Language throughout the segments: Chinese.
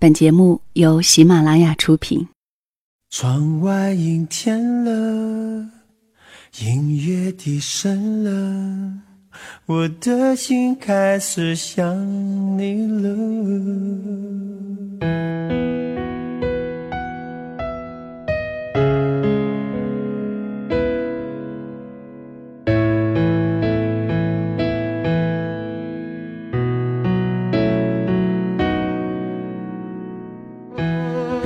本节目由喜马拉雅出品。窗外阴天了，音乐低声了，我的心开始想你了。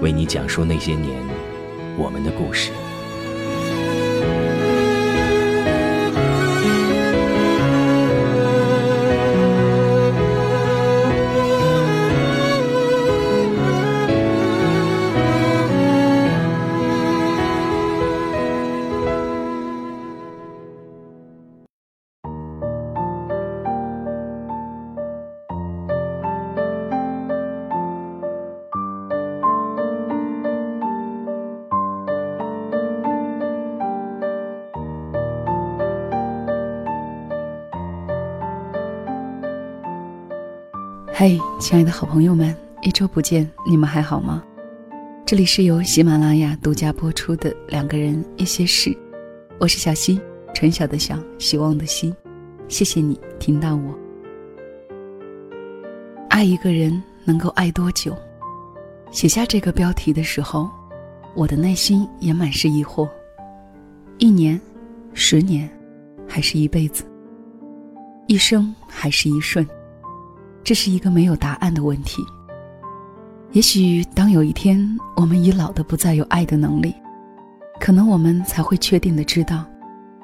为你讲述那些年我们的故事。嘿，亲爱的好朋友们，一周不见，你们还好吗？这里是由喜马拉雅独家播出的《两个人一些事》，我是小溪，春晓的晓，希望的希。谢谢你听到我。爱一个人能够爱多久？写下这个标题的时候，我的内心也满是疑惑：一年、十年，还是一辈子？一生还是一瞬？这是一个没有答案的问题。也许当有一天我们已老的不再有爱的能力，可能我们才会确定的知道，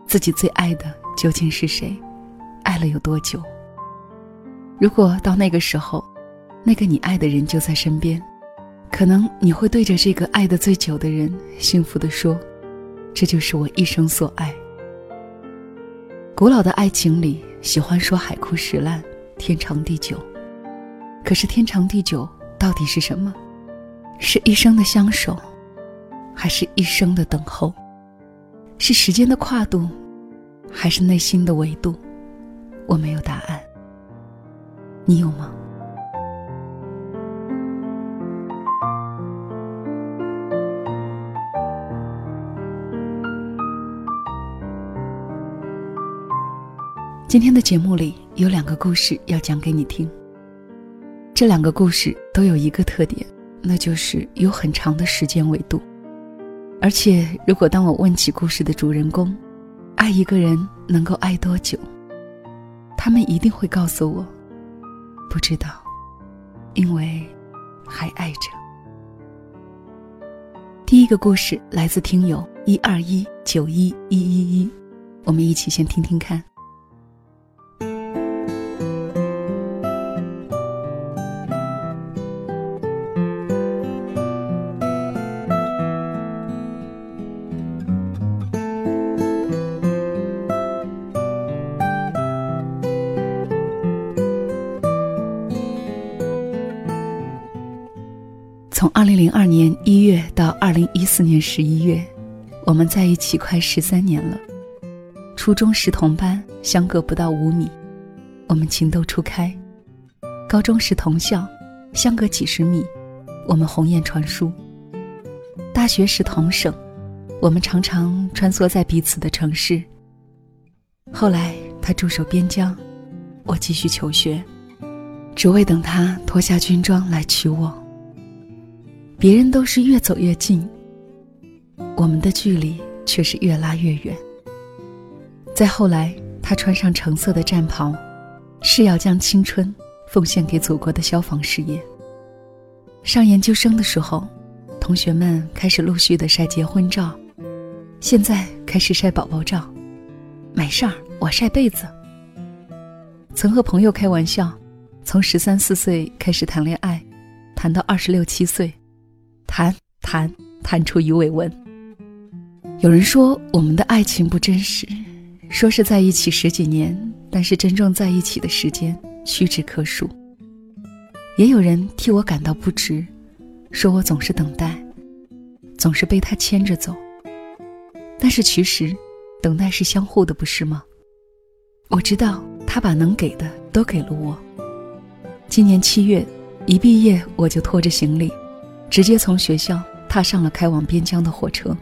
自己最爱的究竟是谁，爱了有多久。如果到那个时候，那个你爱的人就在身边，可能你会对着这个爱的最久的人，幸福的说：“这就是我一生所爱。”古老的爱情里，喜欢说海枯石烂，天长地久。可是天长地久到底是什么？是一生的相守，还是一生的等候？是时间的跨度，还是内心的维度？我没有答案。你有吗？今天的节目里有两个故事要讲给你听。这两个故事都有一个特点，那就是有很长的时间维度。而且，如果当我问起故事的主人公，爱一个人能够爱多久，他们一定会告诉我，不知道，因为还爱着。第一个故事来自听友一二一九一一一一，我们一起先听听看。年十一月，我们在一起快十三年了。初中时同班，相隔不到五米，我们情窦初开；高中时同校，相隔几十米，我们鸿雁传书；大学时同省，我们常常穿梭在彼此的城市。后来他驻守边疆，我继续求学，只为等他脱下军装来娶我。别人都是越走越近，我们的距离却是越拉越远。再后来，他穿上橙色的战袍，誓要将青春奉献给祖国的消防事业。上研究生的时候，同学们开始陆续的晒结婚照，现在开始晒宝宝照，没事儿，我晒被子。曾和朋友开玩笑，从十三四岁开始谈恋爱，谈到二十六七岁。谈谈谈出鱼尾纹。有人说我们的爱情不真实，说是在一起十几年，但是真正在一起的时间屈指可数。也有人替我感到不值，说我总是等待，总是被他牵着走。但是其实，等待是相互的，不是吗？我知道他把能给的都给了我。今年七月，一毕业我就拖着行李，直接从学校踏上了开往边疆的火车。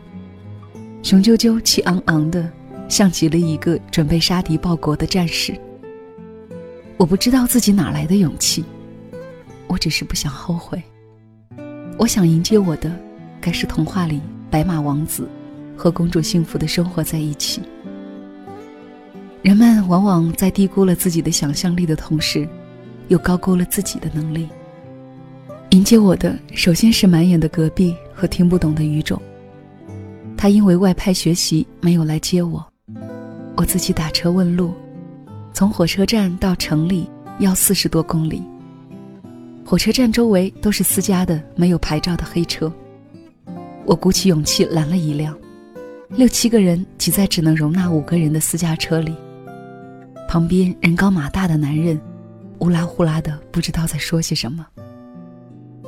雄赳赳、气昂昂的，像极了一个准备杀敌报国的战士。我不知道自己哪来的勇气，我只是不想后悔。我想迎接我的，该是童话里白马王子和公主幸福的生活在一起。人们往往在低估了自己的想象力的同时，又高估了自己的能力。迎接我的，首先是满眼的隔壁和听不懂的语种。他因为外派学习没有来接我，我自己打车问路，从火车站到城里要四十多公里。火车站周围都是私家的没有牌照的黑车，我鼓起勇气拦了一辆，六七个人挤在只能容纳五个人的私家车里，旁边人高马大的男人，乌拉呼啦的不知道在说些什么。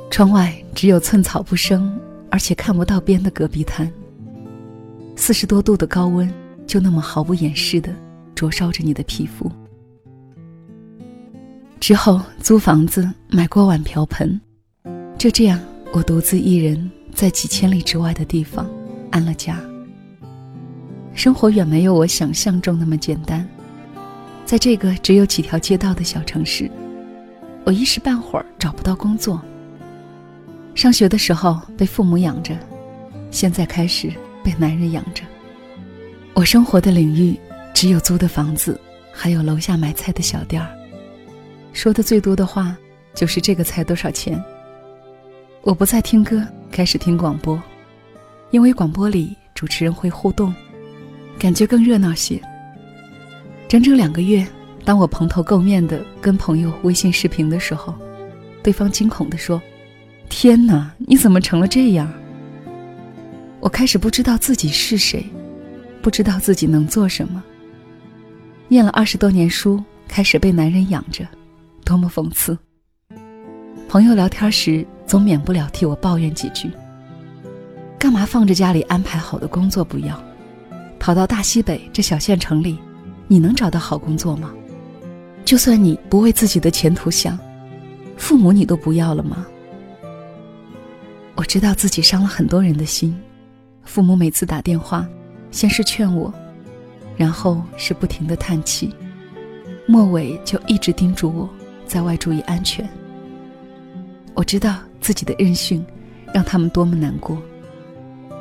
窗外只有寸草不生，而且看不到边的戈壁滩。四十多度的高温，就那么毫不掩饰的灼烧着你的皮肤。之后租房子，买锅碗瓢盆，就这样，我独自一人在几千里之外的地方安了家。生活远没有我想象中那么简单，在这个只有几条街道的小城市，我一时半会儿找不到工作。上学的时候被父母养着，现在开始。被男人养着，我生活的领域只有租的房子，还有楼下买菜的小店儿。说的最多的话就是这个菜多少钱。我不再听歌，开始听广播，因为广播里主持人会互动，感觉更热闹些。整整两个月，当我蓬头垢面的跟朋友微信视频的时候，对方惊恐地说：“天哪，你怎么成了这样？”我开始不知道自己是谁，不知道自己能做什么。念了二十多年书，开始被男人养着，多么讽刺！朋友聊天时，总免不了替我抱怨几句。干嘛放着家里安排好的工作不要，跑到大西北这小县城里，你能找到好工作吗？就算你不为自己的前途想，父母你都不要了吗？我知道自己伤了很多人的心。父母每次打电话，先是劝我，然后是不停的叹气，末尾就一直叮嘱我在外注意安全。我知道自己的任性，让他们多么难过，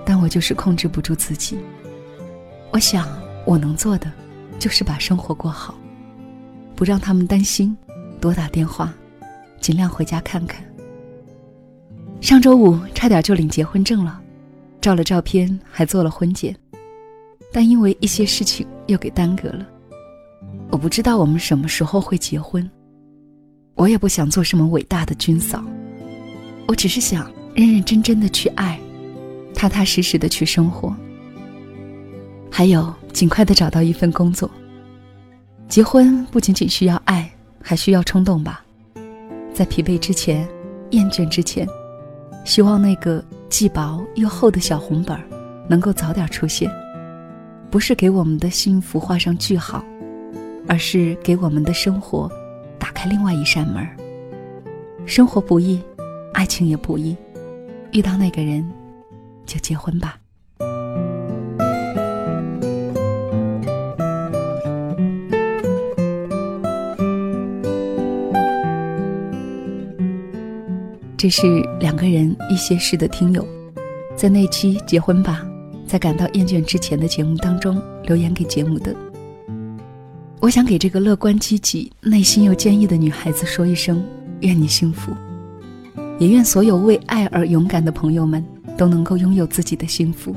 但我就是控制不住自己。我想我能做的，就是把生活过好，不让他们担心，多打电话，尽量回家看看。上周五差点就领结婚证了。照了照片，还做了婚检，但因为一些事情又给耽搁了。我不知道我们什么时候会结婚，我也不想做什么伟大的军嫂，我只是想认认真真的去爱，踏踏实实的去生活，还有尽快的找到一份工作。结婚不仅仅需要爱，还需要冲动吧，在疲惫之前，厌倦之前，希望那个。既薄又厚的小红本儿，能够早点出现，不是给我们的幸福画上句号，而是给我们的生活打开另外一扇门。生活不易，爱情也不易，遇到那个人，就结婚吧。这是两个人一些事的听友，在那期结婚吧，在感到厌倦之前的节目当中留言给节目的。我想给这个乐观积极、内心又坚毅的女孩子说一声：愿你幸福，也愿所有为爱而勇敢的朋友们都能够拥有自己的幸福。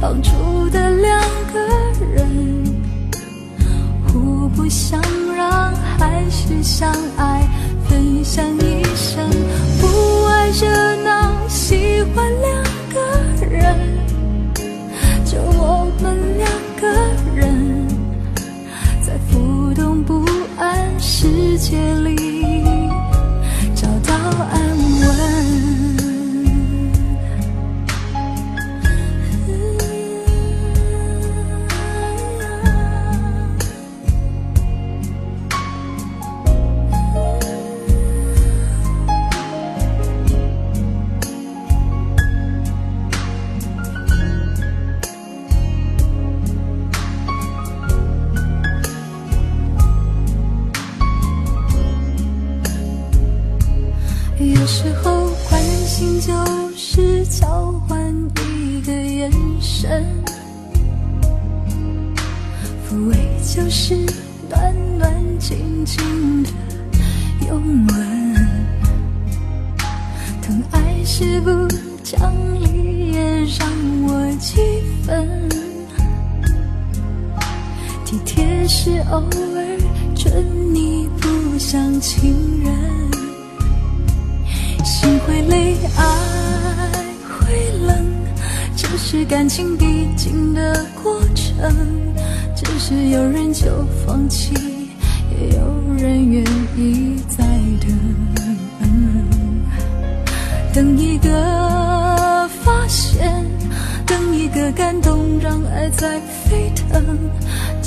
帮助的两个人，互不相让还是相爱，分享一生。不爱热闹，喜欢两个人，就我们两个人，在浮动不安世界里是偶尔准你不像情人。心会累，爱会冷，这是感情必经的过程。只是有人就放弃，也有人愿意再等。等一个发现，等一个感动，让爱在沸腾。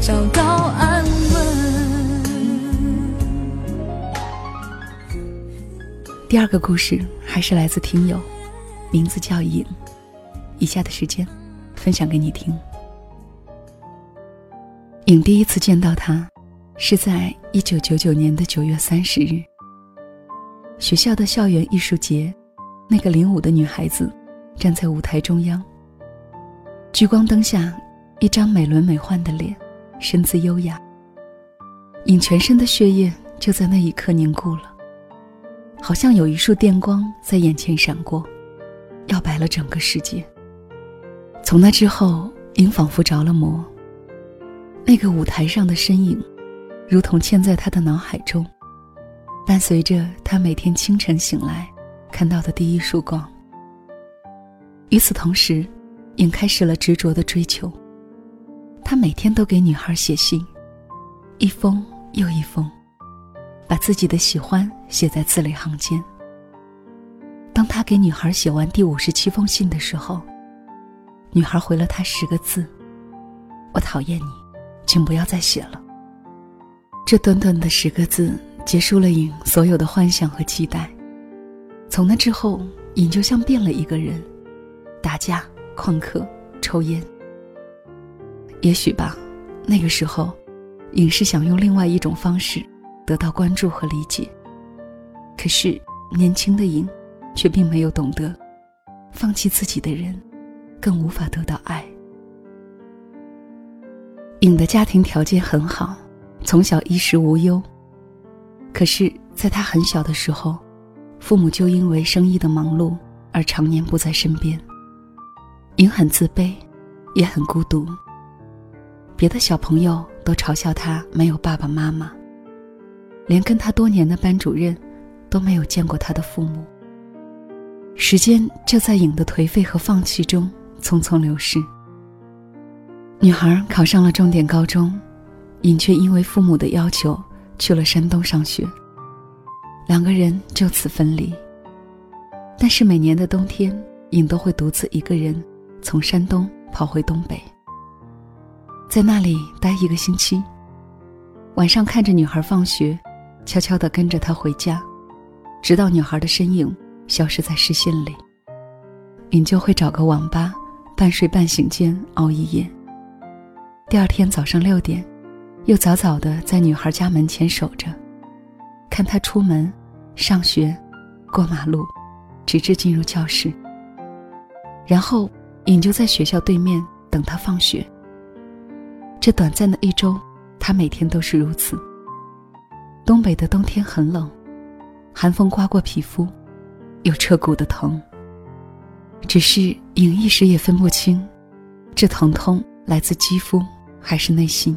找到安稳。第二个故事还是来自听友，名字叫尹。以下的时间，分享给你听。尹第一次见到他，是在一九九九年的九月三十日。学校的校园艺术节，那个领舞的女孩子站在舞台中央。聚光灯下，一张美轮美奂的脸，身姿优雅。尹全身的血液就在那一刻凝固了，好像有一束电光在眼前闪过，耀白了整个世界。从那之后，影仿佛着了魔。那个舞台上的身影，如同嵌在他的脑海中。伴随着他每天清晨醒来看到的第一束光。与此同时，尹开始了执着的追求。他每天都给女孩写信，一封又一封，把自己的喜欢写在字里行间。当他给女孩写完第五十七封信的时候，女孩回了他十个字：“我讨厌你，请不要再写了。”这短短的十个字。结束了尹所有的幻想和期待。从那之后，尹就像变了一个人，打架、旷课、抽烟。也许吧，那个时候，影是想用另外一种方式得到关注和理解。可是，年轻的影却并没有懂得，放弃自己的人，更无法得到爱。影的家庭条件很好，从小衣食无忧。可是，在他很小的时候，父母就因为生意的忙碌，而常年不在身边。颖很自卑，也很孤独。别的小朋友都嘲笑他没有爸爸妈妈，连跟他多年的班主任都没有见过他的父母。时间就在颖的颓废和放弃中匆匆流逝。女孩考上了重点高中，颖却因为父母的要求去了山东上学。两个人就此分离。但是每年的冬天，颖都会独自一个人从山东跑回东北，在那里待一个星期。晚上看着女孩放学，悄悄地跟着她回家，直到女孩的身影。消失在视线里，尹就会找个网吧，半睡半醒间熬一夜。第二天早上六点，又早早的在女孩家门前守着，看她出门、上学、过马路，直至进入教室。然后，尹就在学校对面等她放学。这短暂的一周，他每天都是如此。东北的冬天很冷，寒风刮过皮肤。有彻骨的疼。只是影一时也分不清，这疼痛来自肌肤还是内心。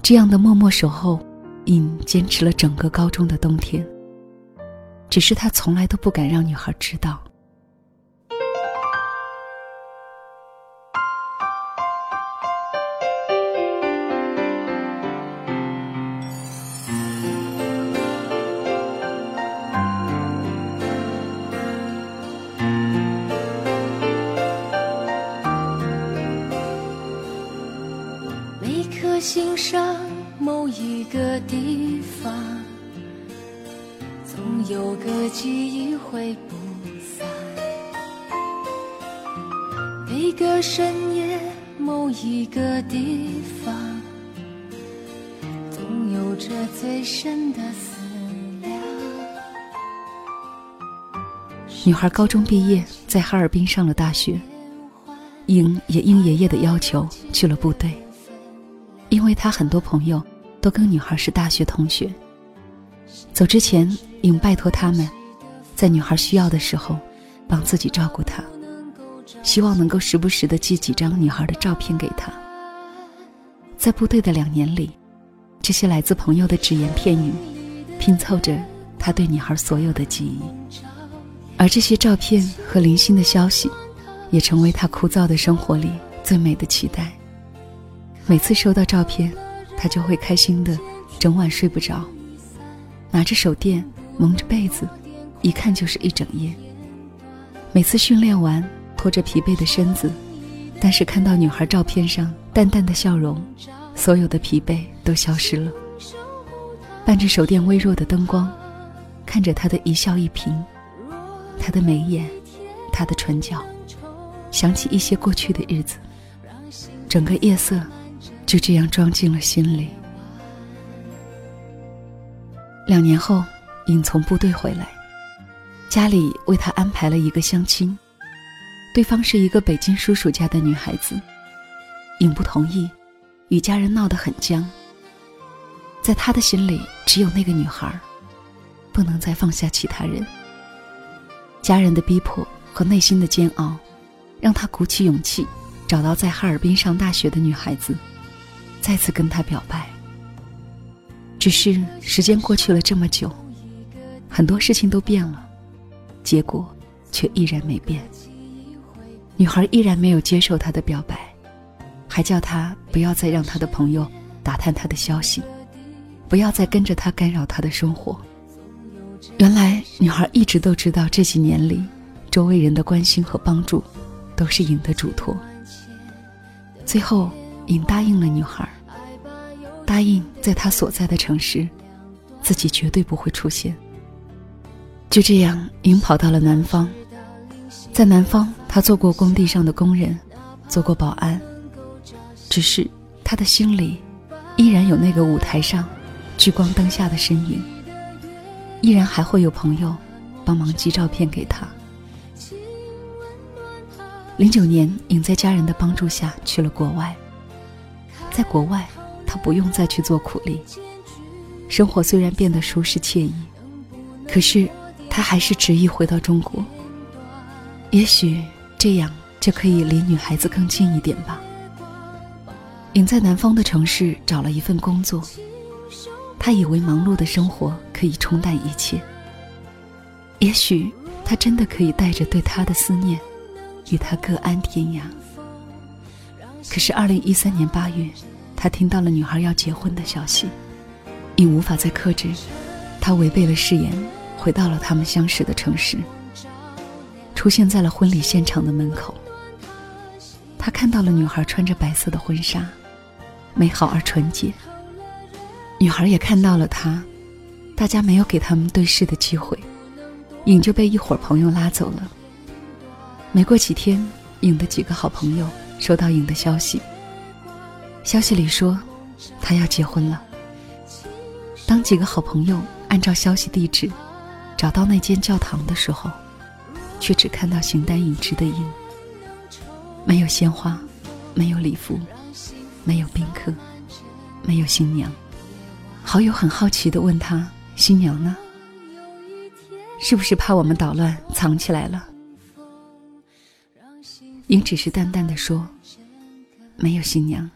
这样的默默守候，影坚持了整个高中的冬天。只是他从来都不敢让女孩知道。上某一个地方，总有个记忆会不散。每个深夜，某一个地方，总有着最深的思量。女孩高中毕业，在哈尔滨上了大学，颖也应爷爷的要求去了部队。因为他很多朋友都跟女孩是大学同学。走之前，颖拜托他们，在女孩需要的时候，帮自己照顾她，希望能够时不时的寄几张女孩的照片给她。在部队的两年里，这些来自朋友的只言片语，拼凑着他对女孩所有的记忆。而这些照片和零星的消息，也成为他枯燥的生活里最美的期待。每次收到照片，他就会开心的，整晚睡不着，拿着手电，蒙着被子，一看就是一整夜。每次训练完，拖着疲惫的身子，但是看到女孩照片上淡淡的笑容，所有的疲惫都消失了。伴着手电微弱的灯光，看着她的一笑一颦，她的眉眼，她的唇角，想起一些过去的日子，整个夜色。就这样装进了心里。两年后，颖从部队回来，家里为他安排了一个相亲，对方是一个北京叔叔家的女孩子。颖不同意，与家人闹得很僵。在他的心里，只有那个女孩，不能再放下其他人。家人的逼迫和内心的煎熬，让他鼓起勇气，找到在哈尔滨上大学的女孩子。再次跟他表白。只是时间过去了这么久，很多事情都变了，结果却依然没变。女孩依然没有接受他的表白，还叫他不要再让他的朋友打探他的消息，不要再跟着他干扰他的生活。原来女孩一直都知道，这几年里，周围人的关心和帮助，都是颖的嘱托。最后。颖答应了女孩，答应在她所在的城市，自己绝对不会出现。就这样，颖跑到了南方，在南方，她做过工地上的工人，做过保安。只是她的心里，依然有那个舞台上聚光灯下的身影，依然还会有朋友帮忙寄照片给她。零九年，颖在家人的帮助下去了国外。在国外，他不用再去做苦力。生活虽然变得舒适惬意，可是他还是执意回到中国。也许这样就可以离女孩子更近一点吧。颖在南方的城市找了一份工作，他以为忙碌的生活可以冲淡一切。也许他真的可以带着对他的思念，与他各安天涯。可是，二零一三年八月，他听到了女孩要结婚的消息，因无法再克制，他违背了誓言，回到了他们相识的城市，出现在了婚礼现场的门口。他看到了女孩穿着白色的婚纱，美好而纯洁。女孩也看到了他，大家没有给他们对视的机会，影就被一伙朋友拉走了。没过几天，影的几个好朋友。收到影的消息，消息里说，他要结婚了。当几个好朋友按照消息地址找到那间教堂的时候，却只看到形单影只的影，没有鲜花，没有礼服，没有宾客，没有新娘。好友很好奇地问他：“新娘呢？是不是怕我们捣乱，藏起来了？”英只是淡淡的说：“没有新娘，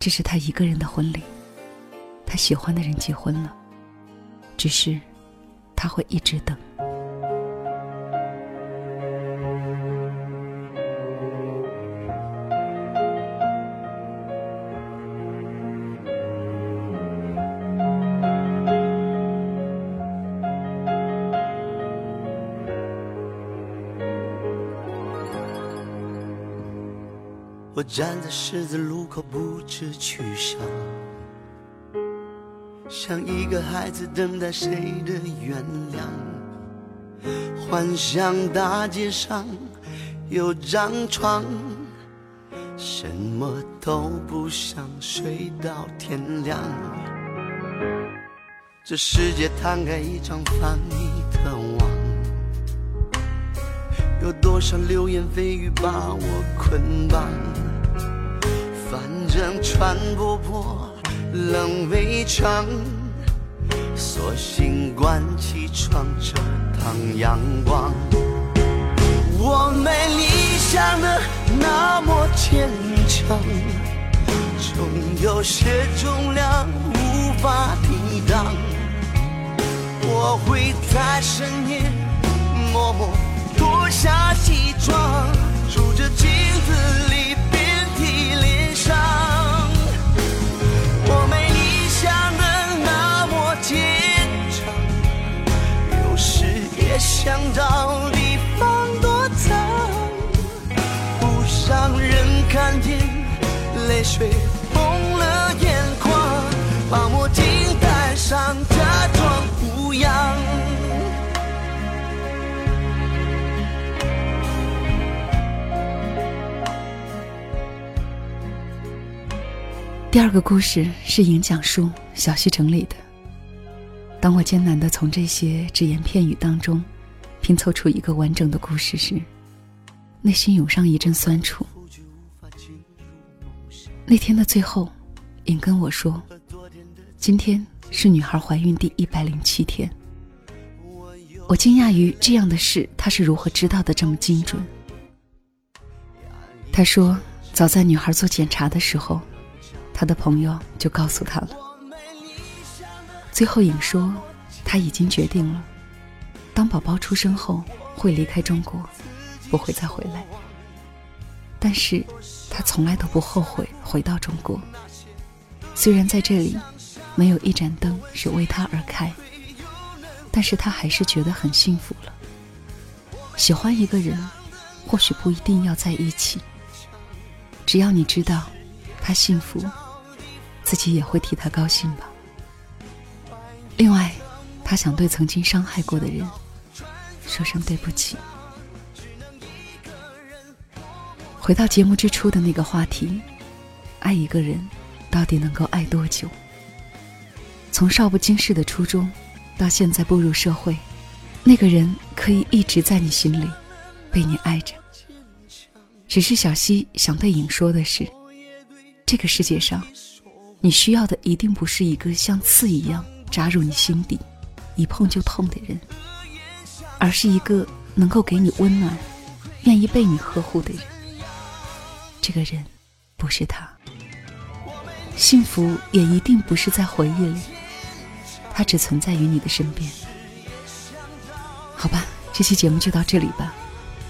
这是他一个人的婚礼。他喜欢的人结婚了，只是他会一直等。”站在十字路口，不知去向，像一个孩子等待谁的原谅。幻想大街上有张床，什么都不想，睡到天亮。这世界摊开一张防你的网，有多少流言蜚语把我捆绑？反正穿不破冷围墙，索性关起窗遮挡阳光。我没理想的那么坚强，总有些重量无法抵挡。我会在深夜默默脱下西装，数着镜子里。红了眼眶，把墨镜戴上，假装无恙。第二个故事是影讲述，小溪整理的。当我艰难的从这些只言片语当中拼凑出一个完整的故事时，内心涌上一阵酸楚。那天的最后，颖跟我说：“今天是女孩怀孕第一百零七天。”我惊讶于这样的事，她是如何知道的这么精准？她说：“早在女孩做检查的时候。”他的朋友就告诉他了。最后，颖说，他已经决定了，当宝宝出生后会离开中国，不会再回来。但是，他从来都不后悔回到中国。虽然在这里，没有一盏灯是为他而开，但是他还是觉得很幸福了。喜欢一个人，或许不一定要在一起，只要你知道，他幸福。自己也会替他高兴吧。另外，他想对曾经伤害过的人说声对不起。回到节目之初的那个话题，爱一个人到底能够爱多久？从少不经事的初中，到现在步入社会，那个人可以一直在你心里，被你爱着。只是小溪想对颖说的是，这个世界上。你需要的一定不是一个像刺一样扎入你心底、一碰就痛的人，而是一个能够给你温暖、愿意被你呵护的人。这个人不是他，幸福也一定不是在回忆里，它只存在于你的身边。好吧，这期节目就到这里吧，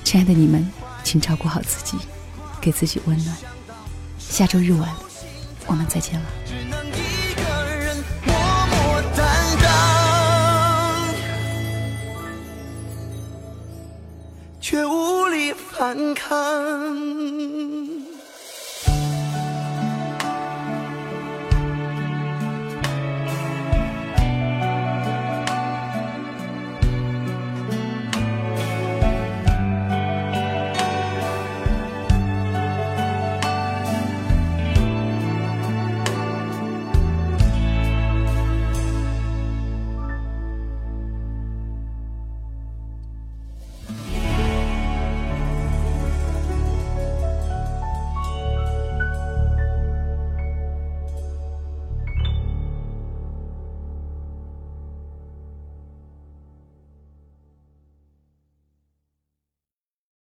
亲爱的你们，请照顾好自己，给自己温暖。下周日晚，我们再见了。却无力反抗。